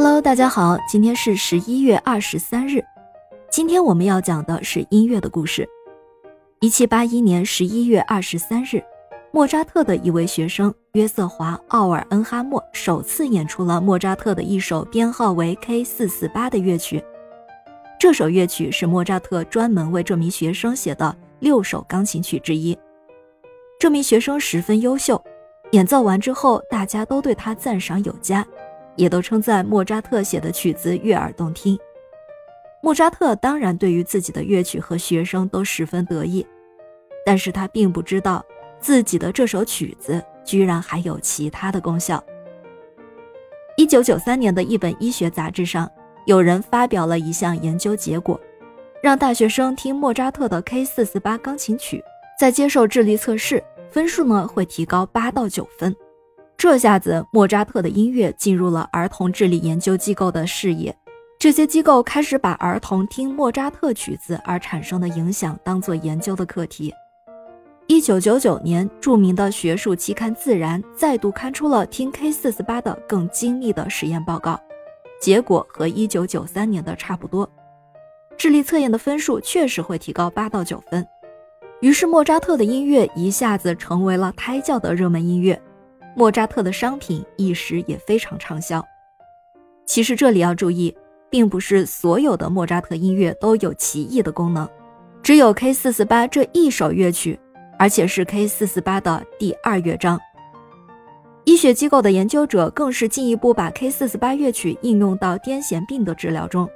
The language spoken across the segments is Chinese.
Hello，大家好，今天是十一月二十三日。今天我们要讲的是音乐的故事。一七八一年十一月二十三日，莫扎特的一位学生约瑟华·奥尔恩哈默首次演出了莫扎特的一首编号为 K 四四八的乐曲。这首乐曲是莫扎特专门为这名学生写的六首钢琴曲之一。这名学生十分优秀，演奏完之后，大家都对他赞赏有加。也都称赞莫扎特写的曲子悦耳动听。莫扎特当然对于自己的乐曲和学生都十分得意，但是他并不知道自己的这首曲子居然还有其他的功效。一九九三年的一本医学杂志上，有人发表了一项研究结果，让大学生听莫扎特的 K 四四八钢琴曲，在接受智力测试，分数呢会提高八到九分。这下子，莫扎特的音乐进入了儿童智力研究机构的视野。这些机构开始把儿童听莫扎特曲子而产生的影响当做研究的课题。一九九九年，著名的学术期刊《自然》再度刊出了听 K 四四八的更精密的实验报告，结果和一九九三年的差不多。智力测验的分数确实会提高八到九分。于是，莫扎特的音乐一下子成为了胎教的热门音乐。莫扎特的商品一时也非常畅销。其实这里要注意，并不是所有的莫扎特音乐都有奇异的功能，只有 K 四四八这一首乐曲，而且是 K 四四八的第二乐章。医学机构的研究者更是进一步把 K 四四八乐曲应用到癫痫病的治疗中。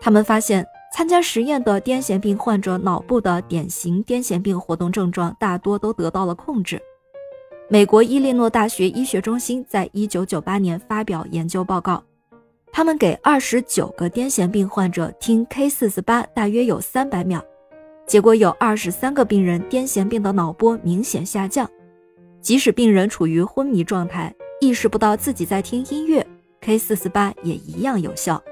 他们发现，参加实验的癫痫病患者脑部的典型癫痫病活动症状大多都得到了控制。美国伊利诺大学医学中心在一九九八年发表研究报告，他们给二十九个癫痫病患者听 K 四四八，大约有三百秒，结果有二十三个病人癫痫病的脑波明显下降，即使病人处于昏迷状态，意识不到自己在听音乐，K 四四八也一样有效。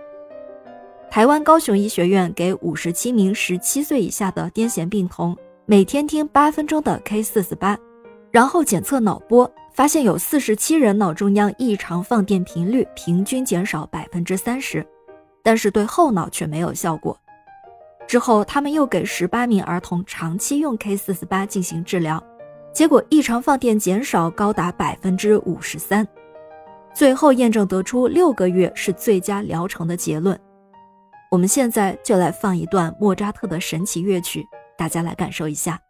台湾高雄医学院给五十七名十七岁以下的癫痫病童每天听八分钟的 K 四四八。然后检测脑波，发现有四十七人脑中央异常放电频率平均减少百分之三十，但是对后脑却没有效果。之后，他们又给十八名儿童长期用 K 四四八进行治疗，结果异常放电减少高达百分之五十三，最后验证得出六个月是最佳疗程的结论。我们现在就来放一段莫扎特的神奇乐曲，大家来感受一下。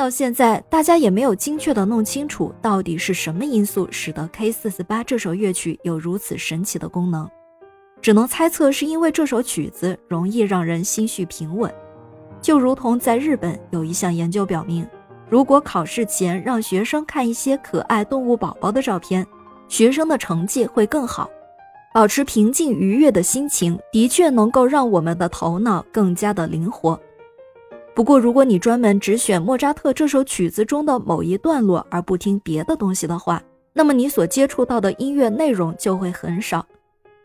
到现在，大家也没有精确的弄清楚到底是什么因素使得 K 四四八这首乐曲有如此神奇的功能，只能猜测是因为这首曲子容易让人心绪平稳。就如同在日本有一项研究表明，如果考试前让学生看一些可爱动物宝宝的照片，学生的成绩会更好。保持平静愉悦的心情，的确能够让我们的头脑更加的灵活。不过，如果你专门只选莫扎特这首曲子中的某一段落而不听别的东西的话，那么你所接触到的音乐内容就会很少。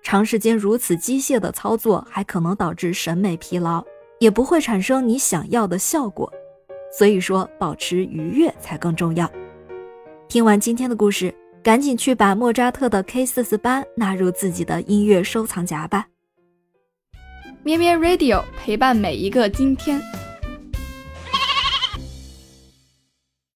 长时间如此机械的操作还可能导致审美疲劳，也不会产生你想要的效果。所以说，保持愉悦才更重要。听完今天的故事，赶紧去把莫扎特的 K 四四八纳入自己的音乐收藏夹吧。咩咩 Radio 陪伴每一个今天。